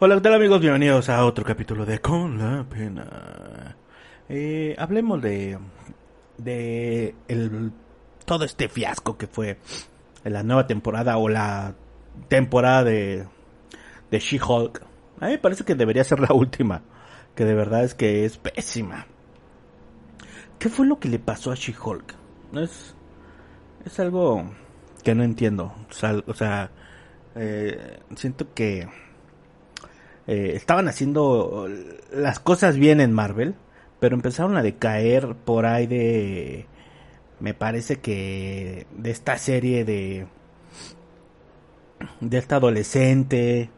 Hola, ¿qué tal amigos? Bienvenidos a otro capítulo de Con la Pena. Eh, hablemos de, de el, todo este fiasco que fue la nueva temporada o la temporada de, de She-Hulk. A mí me parece que debería ser la última, que de verdad es que es pésima. ¿Qué fue lo que le pasó a She-Hulk? Es, es algo que no entiendo. o sea eh, siento que eh, estaban haciendo las cosas bien en Marvel, pero empezaron a decaer por ahí de, me parece que de esta serie de, de esta adolescente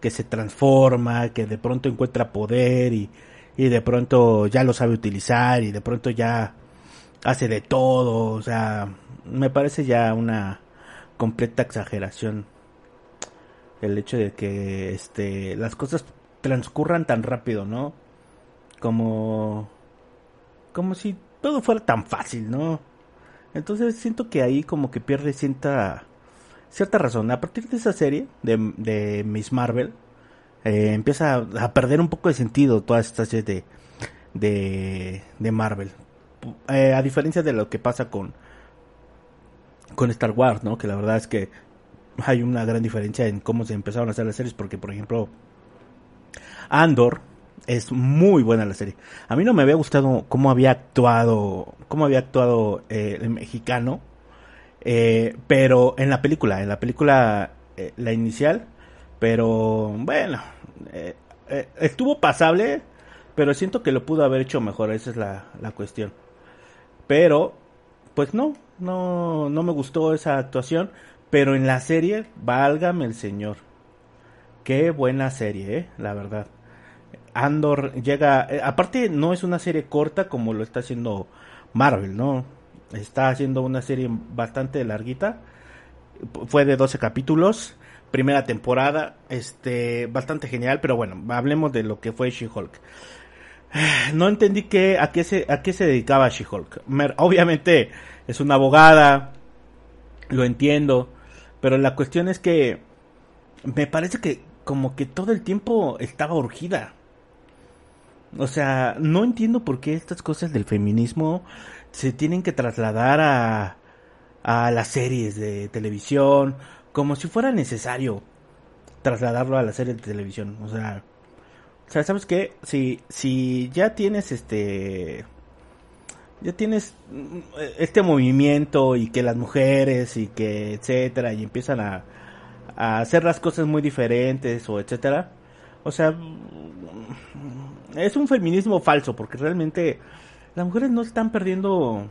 que se transforma, que de pronto encuentra poder y, y de pronto ya lo sabe utilizar y de pronto ya hace de todo, o sea, me parece ya una completa exageración el hecho de que este las cosas transcurran tan rápido, ¿no? Como como si todo fuera tan fácil, ¿no? Entonces siento que ahí como que pierde cierta cierta razón. A partir de esa serie de, de Miss Marvel eh, empieza a, perder un poco de sentido toda esta serie de de, Marvel. Eh, a diferencia de lo que pasa con con Star Wars, ¿no? Que la verdad es que hay una gran diferencia en cómo se empezaron a hacer las series, porque por ejemplo, Andor es muy buena la serie. A mí no me había gustado cómo había actuado, cómo había actuado eh, el mexicano, eh, pero en la película, en la película, eh, la inicial, pero bueno, estuvo pasable, pero siento que lo pudo haber hecho mejor, esa es la, la cuestión. Pero, pues no, no, no me gustó esa actuación. Pero en la serie, válgame el señor. Qué buena serie, eh, la verdad. Andor llega, eh, aparte no es una serie corta como lo está haciendo Marvel, ¿no? Está haciendo una serie bastante larguita. Fue de 12 capítulos, primera temporada, este, bastante genial, pero bueno, hablemos de lo que fue She-Hulk. No entendí que, a qué se, a qué se dedicaba She-Hulk. Obviamente es una abogada, lo entiendo, pero la cuestión es que me parece que como que todo el tiempo estaba urgida. O sea, no entiendo por qué estas cosas del feminismo se tienen que trasladar a, a las series de televisión, como si fuera necesario trasladarlo a la serie de televisión. O sea, o sea, ¿sabes qué? Si, si ya tienes este ya tienes mm, este movimiento y que las mujeres y que etcétera y empiezan a, hacer las cosas muy diferentes o etcétera o sea mm, es un feminismo falso porque realmente las mujeres no están perdiendo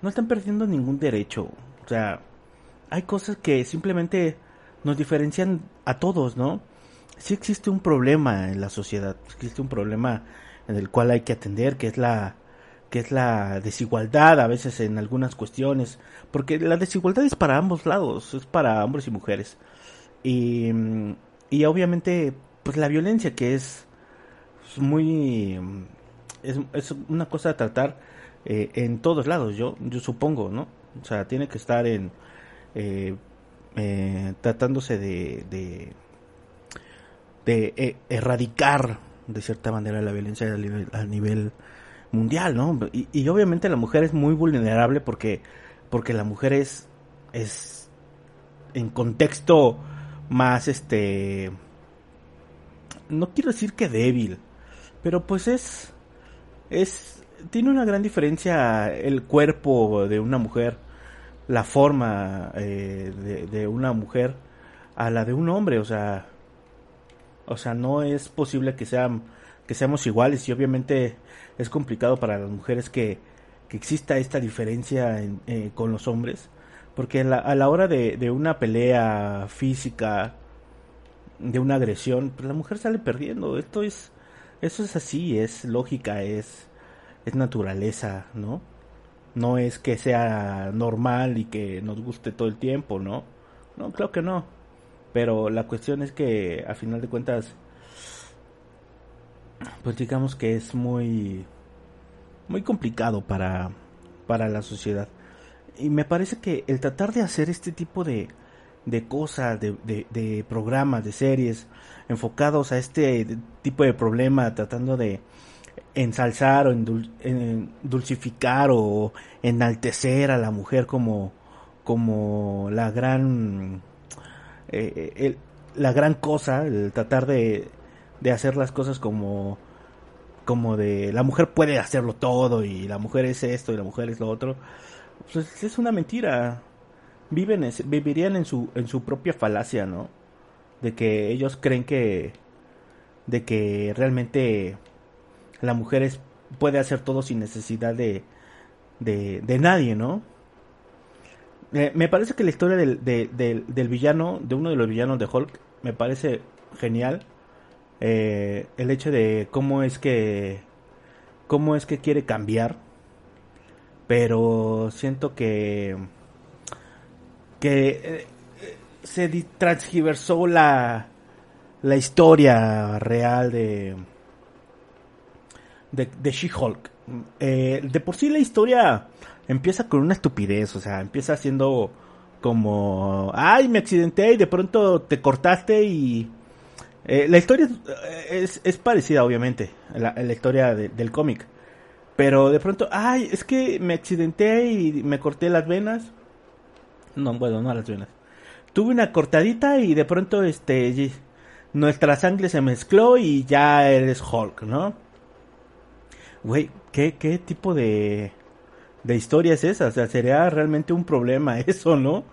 no están perdiendo ningún derecho o sea hay cosas que simplemente nos diferencian a todos no sí existe un problema en la sociedad existe un problema en el cual hay que atender que es la que es la desigualdad a veces en algunas cuestiones, porque la desigualdad es para ambos lados, es para hombres y mujeres. Y, y obviamente, pues la violencia que es muy... Es, es una cosa a tratar eh, en todos lados, yo, yo supongo, ¿no? O sea, tiene que estar en... Eh, eh, tratándose de, de, de erradicar de cierta manera la violencia a nivel, a nivel mundial, ¿no? Y, obviamente la mujer es muy vulnerable porque, porque la mujer es, es en contexto más, este, no quiero decir que débil, pero pues es, es, tiene una gran diferencia el cuerpo de una mujer, la forma eh, de, de una mujer a la de un hombre, o sea, o sea, no es posible que sean que seamos iguales y obviamente es complicado para las mujeres que, que exista esta diferencia eh, con los hombres porque a la hora de, de, una pelea física de una agresión, pues la mujer sale perdiendo. Esto es, eso es así, es lógica, es, es naturaleza, ¿no? No es que sea normal y que nos guste todo el tiempo, ¿no? No, creo que no. Pero la cuestión es que, a final de cuentas, pues digamos que es muy, muy complicado para, para la sociedad. Y me parece que el tratar de hacer este tipo de, de cosas, de, de, programas, de series enfocados a este tipo de problema, tratando de ensalzar o dulcificar o enaltecer a la mujer como, como la gran eh, la gran cosa, el tratar de, de hacer las cosas como como de la mujer puede hacerlo todo y la mujer es esto y la mujer es lo otro, pues es una mentira viven vivirían en su en su propia falacia, ¿no? De que ellos creen que de que realmente la mujer es, puede hacer todo sin necesidad de, de, de nadie, ¿no? Eh, me parece que la historia del, del, villano, de uno de los villanos de Hulk, me parece genial. Eh, el hecho de cómo es que cómo es que quiere cambiar pero siento que que eh, se transgiversó la, la historia real de, de, de She-Hulk. Eh, de por sí la historia empieza con una estupidez, o sea, empieza siendo como, ay, me accidenté y de pronto te cortaste y... Eh, la historia es, es, parecida, obviamente, la, la historia del cómic. Pero de pronto, ay, es que me accidenté y me corté las venas no, bueno, no las venas. Tuve una cortadita y de pronto este nuestra sangre se mezcló y ya eres Hulk, ¿no? Güey, ¿qué, ¿qué tipo de, de historia es esa? O sea, sería realmente un problema eso, ¿no?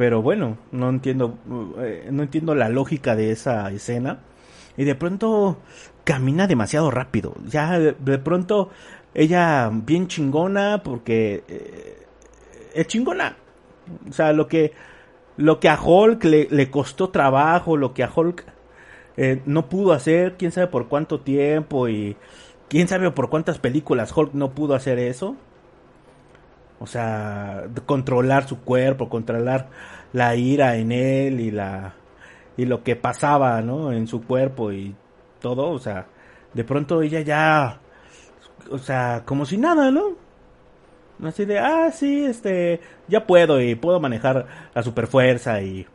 Pero bueno, no entiendo, eh, no entiendo la lógica de esa escena. Y de pronto camina demasiado rápido. Ya de, pronto ella bien chingona porque eh, es chingona. O sea, lo que, lo que a Hulk le, costó trabajo, lo que a Hulk eh, no pudo hacer, quién sabe por cuánto tiempo y quién sabe por cuántas películas Hulk no pudo hacer eso. O sea, controlar su cuerpo, controlar la ira en él y la y lo que pasaba, ¿no? En su cuerpo y todo, o sea, de pronto ella ya, o sea, como si nada, ¿no? Así de, ah, sí, este, ya puedo y puedo manejar la superfuerza y,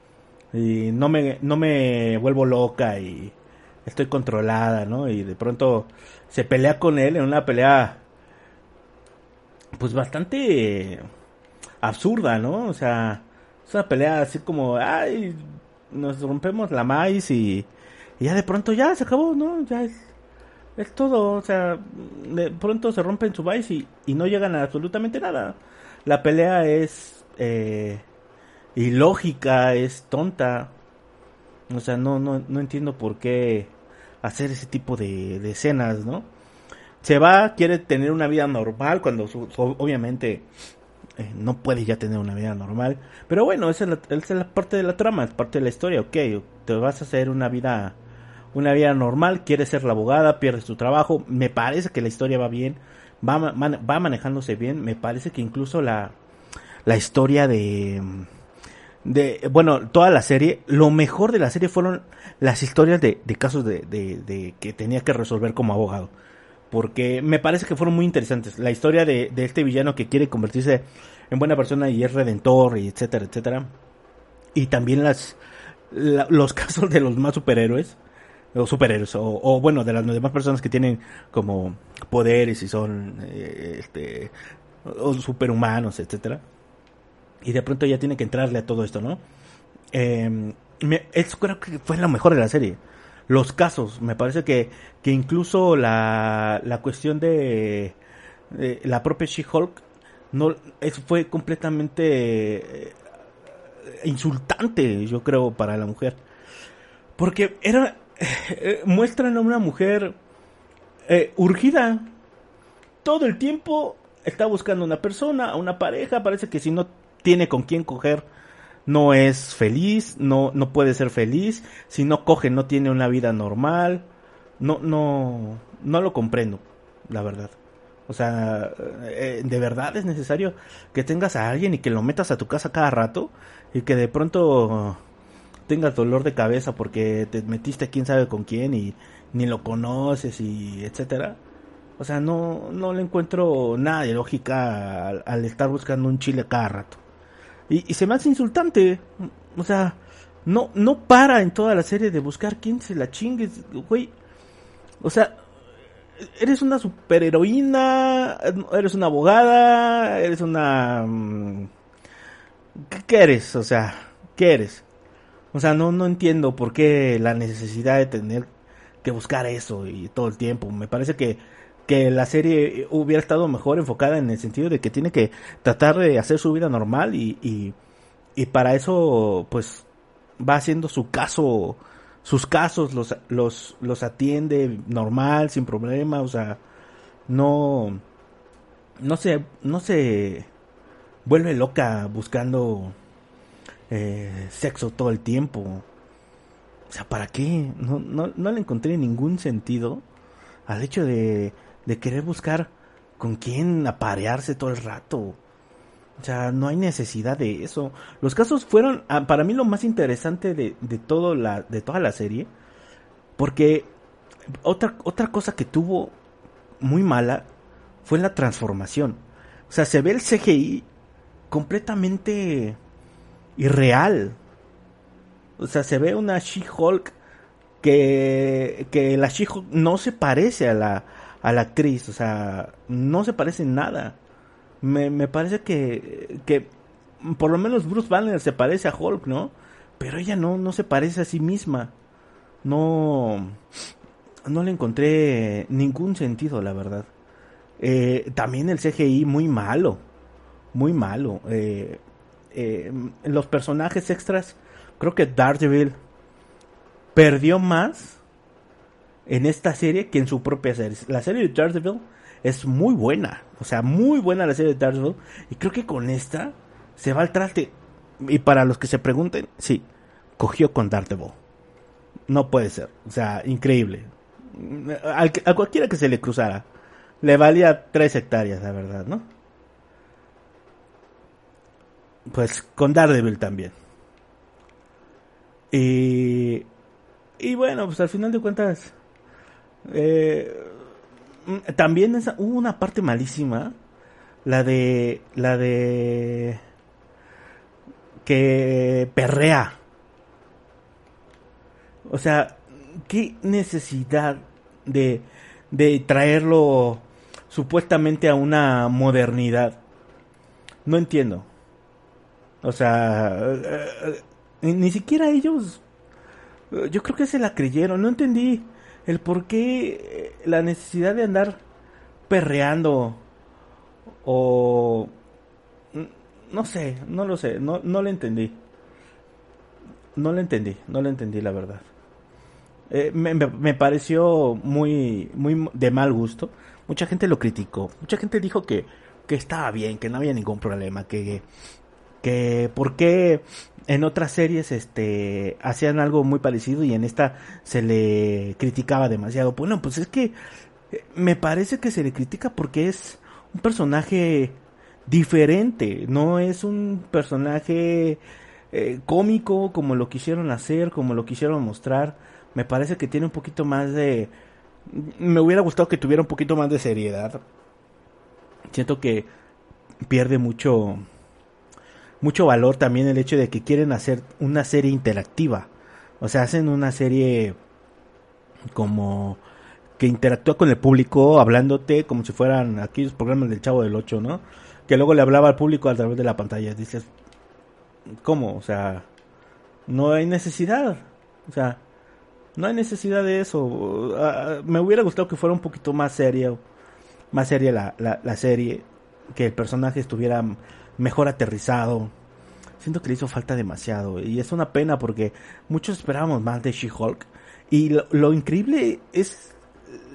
y no me, no me vuelvo loca y estoy controlada, ¿no? Y de pronto se pelea con él en una pelea, pues bastante absurda, ¿no? O sea, es una pelea así como, ay, nos rompemos la maíz y, y ya de pronto ya se acabó, ¿no? Ya es es todo, o sea, de pronto se rompen su vice y, no llegan a absolutamente nada. La pelea es eh, ilógica, es tonta. O sea, no, no, no entiendo por qué hacer ese tipo de, de escenas, ¿no? Se va, quiere tener una vida normal cuando obviamente eh, no puede ya tener una vida normal. Pero bueno, esa es, la, parte de la trama, es parte de la historia, ok, te vas a hacer una vida una vida normal, quiere ser la abogada, pierde su trabajo, me parece que la historia va bien, va, va manejándose bien, me parece que incluso la, la historia de, de, bueno, toda la serie, lo mejor de la serie fueron las historias de, de casos de, de, que tenía que resolver como abogado. Porque me parece que fueron muy interesantes. La historia de, de este villano que quiere convertirse en buena persona y es redentor y etcétera, etcétera. Y también las, los casos de los más superhéroes o superhéroes, o, bueno, de las demás personas que tienen como poderes y son eh, este, o superhumanos, etcétera. Y de pronto ya tiene que entrarle a todo esto, ¿no? Eh, eso creo que fue lo mejor de la serie. Los casos, me parece que, que incluso la, la cuestión de, la propia She-Hulk no, fue completamente eh, insultante, yo creo, para la mujer. Porque era, eh, muestran a una mujer eh, urgida. Todo el tiempo está buscando una persona, una pareja. Parece que si no tiene con quién coger, no es feliz, no, no puede ser feliz, si no coge no tiene una vida normal, no, no, no lo comprendo, la verdad. O sea, eh, de verdad es necesario que tengas a alguien y que lo metas a tu casa cada rato y que de pronto tengas dolor de cabeza porque te metiste quién sabe con quién y ni lo conoces y etcétera. O sea, no, no le encuentro nada de lógica al, estar buscando un chile cada rato. Y, se me hace insultante. O sea, no, no para en toda la serie de buscar quién se la chingue, güey. O sea, eres una superheroína, eres una abogada, eres una... Mm, ¿Qué eres? O sea, ¿qué eres? O sea, no, no entiendo por qué la necesidad de tener que buscar eso y todo el tiempo. Me parece que, que la serie hubiera estado mejor enfocada en el sentido de que tiene que tratar de hacer su vida normal y, y, y para eso pues va haciendo su caso sus casos los, los, los atiende normal, sin problema, o sea, no, no se, no se vuelve loca buscando eh, sexo todo el tiempo. O sea, ¿para qué? No, no, no le encontré ningún sentido al hecho de, de querer buscar con quién aparearse todo el rato. O sea, no hay necesidad de eso. Los casos fueron, ah, para mí, lo más interesante de, de, todo la, de toda la serie. Porque otra, otra cosa que tuvo muy mala fue la transformación. O sea, se ve el CGI completamente irreal. O sea, se ve una She-Hulk que, que la She-Hulk no se parece a la, a la actriz. O sea, no se parece en nada me, me parece que, que por lo menos Bruce Banner se parece a Hulk, ¿no? Pero ella no, no se parece a sí misma. No, no le encontré ningún sentido, la verdad. Eh, también el CGI muy malo, muy malo. Eh, eh, los personajes extras, creo que Daredevil perdió más en esta serie que en su propia serie. La serie de Daredevil es muy buena. O sea, muy buena la serie de Daredevil. Y creo que con esta se va al traste. Y para los que se pregunten, sí, cogió con Daredevil. No puede ser. O sea, increíble. a cualquiera que se le cruzara, le valía tres hectáreas, la verdad, ¿no? Pues con Daredevil también. Y, y bueno, pues al final de cuentas, eh, Mm, también hubo una parte malísima. La de. La de. Que perrea. O sea, ¿qué necesidad de, de traerlo supuestamente a una modernidad? No entiendo. O sea, eh, eh, ni siquiera ellos. Yo creo que se la creyeron. No entendí el por qué eh, la necesidad de andar perreando o no sé, no lo sé, no, no lo entendí. No lo entendí, no lo entendí la verdad. Eh, me, me, pareció muy, muy de mal gusto. Mucha gente lo criticó. Mucha gente dijo que, que estaba bien, que no había ningún problema, que, que por qué en otras series este hacían algo muy parecido y en esta se le criticaba demasiado. Bueno, pues es que eh, me parece que se le critica porque es un personaje diferente, no es un personaje eh, cómico como lo quisieron hacer, como lo quisieron mostrar. Me parece que tiene un poquito más de... Me hubiera gustado que tuviera un poquito más de seriedad. Siento que pierde mucho mucho valor también el hecho de que quieren hacer una serie interactiva. O sea, hacen una serie como que interactúa con el público hablándote como si fueran aquellos programas del Chavo del 8, ¿no? Que luego le hablaba al público a través de la pantalla. Dices, ¿cómo? O sea, no hay necesidad. O sea, no hay necesidad de eso. Ah, me hubiera gustado que fuera un poquito más serio, más seria la, la, la serie, que el personaje estuviera mejor aterrizado. Siento que le hizo falta demasiado y es una pena porque muchos esperábamos más de She-Hulk y lo, increíble es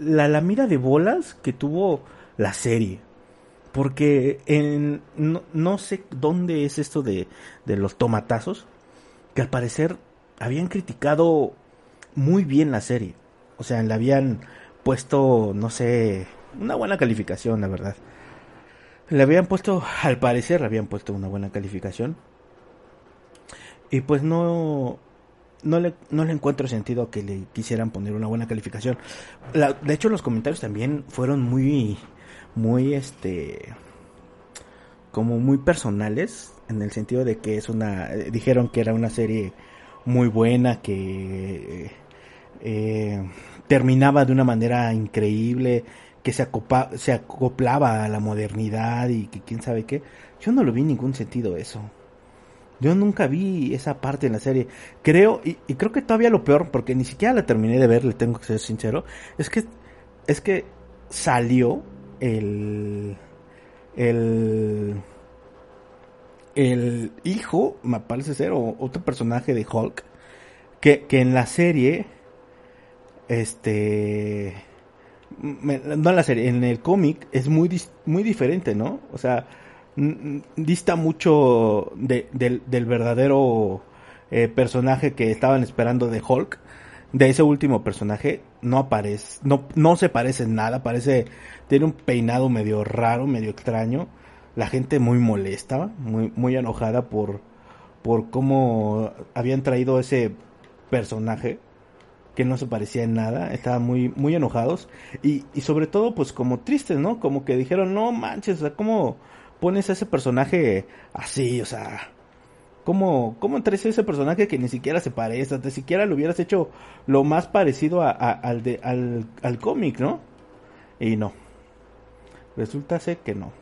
la, la mira de bolas que tuvo la serie. Porque en, no, sé dónde es esto de, de los tomatazos, que al parecer habían criticado muy bien la serie. O sea, le habían puesto, no sé, una buena calificación, la verdad. Le habían puesto, al parecer, le habían puesto una buena calificación. Y pues no, no le, no le encuentro sentido que le quisieran poner una buena calificación. de hecho, los comentarios también fueron muy, muy, este, como muy personales, en el sentido de que es una, dijeron que era una serie muy buena, que eh, terminaba de una manera increíble, que se, acoplaba a la modernidad y que quién sabe qué. Yo no lo vi en ningún sentido eso. Yo nunca vi esa parte en la serie. Creo, y, creo que todavía lo peor, porque ni siquiera la terminé de ver, le tengo que ser sincero, es que, es que salió el, el, el hijo, me parece ser, o otro personaje de Hulk, que, que en la serie, este, no en la serie, en el cómic es muy, muy diferente, ¿no? O sea, dista mucho del, verdadero eh, personaje que estaban esperando de Hulk. De ese último personaje no aparece, no, no se parece en nada, parece, tiene un peinado medio raro, medio extraño. La gente muy molesta, muy, muy enojada por, por cómo habían traído ese personaje que no se parecía en nada, estaban muy, muy enojados y, y sobre todo pues como tristes, ¿no? Como que dijeron, no manches, o sea, como pones a ese personaje así, o sea, ¿cómo, cómo traes ese personaje que ni siquiera se parece? Ni siquiera lo hubieras hecho lo más parecido al, de, al, al cómic, ¿no? Y no. Resulta ser que no.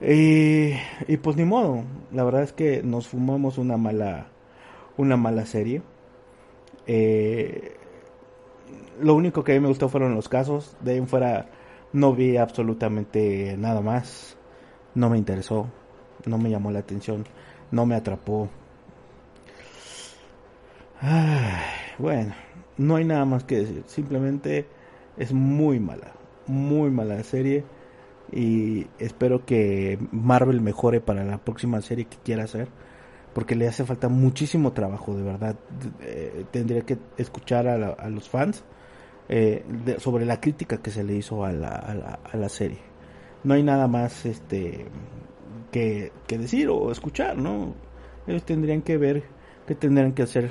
Y, y pues ni modo, la verdad es que nos fumamos una mala, una mala serie. Eh, lo único que a mí me gustó fueron los casos, de ahí en fuera no vi absolutamente nada más. No me interesó. No me llamó la atención. No me atrapó. bueno, no hay nada más que decir. Simplemente es muy mala. Muy mala serie. Y espero que Marvel mejore para la próxima serie que quiera hacer. Porque le hace falta muchísimo trabajo, de verdad. Eh, tendría que escuchar a los fans eh, sobre la crítica que se le hizo a la, a la, serie. No hay nada más este que, decir o escuchar, ¿no? Ellos tendrían que ver qué tendrían que hacer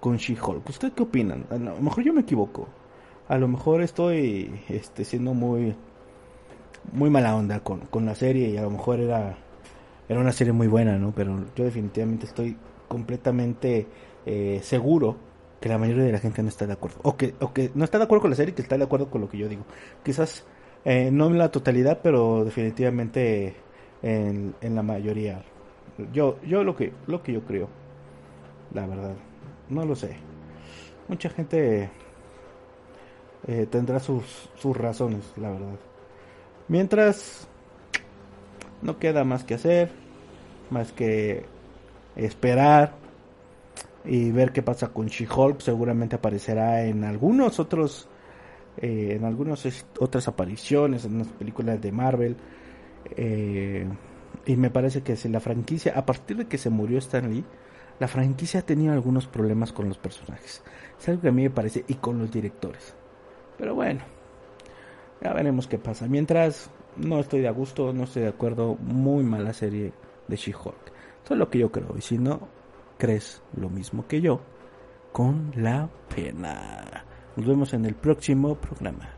con She-Hulk. ¿Ustedes qué opinan? A lo mejor yo me equivoco. A lo mejor estoy este, siendo muy muy mala onda con, con la serie y a lo mejor era era una serie muy buena, ¿no? Pero yo definitivamente estoy completamente eh, seguro que la mayoría de la gente no está de acuerdo. O que, o que no está de acuerdo con la serie, que está de acuerdo con lo que yo digo. Quizás eh, no en la totalidad, pero definitivamente en, en la mayoría. Yo, yo lo que, lo que yo creo, la verdad, no lo sé. Mucha gente eh, tendrá sus, sus razones, la verdad. Mientras, no queda más que hacer, más que esperar y ver qué pasa con She-Hulk. Seguramente aparecerá en algunos otros, eh, en algunas otras apariciones, en unas películas de Marvel. Eh, y me parece que si la franquicia, a partir de que se murió Stan Lee, la franquicia ha tenido algunos problemas con los personajes. Es algo que a mí me parece, y con los directores. Pero bueno, ya veremos qué pasa. Mientras, no estoy de gusto, no estoy de acuerdo. Muy mala serie de She-Hulk. Eso es lo que yo creo. Y si no, crees lo mismo que yo con la pena. Nos vemos en el próximo programa.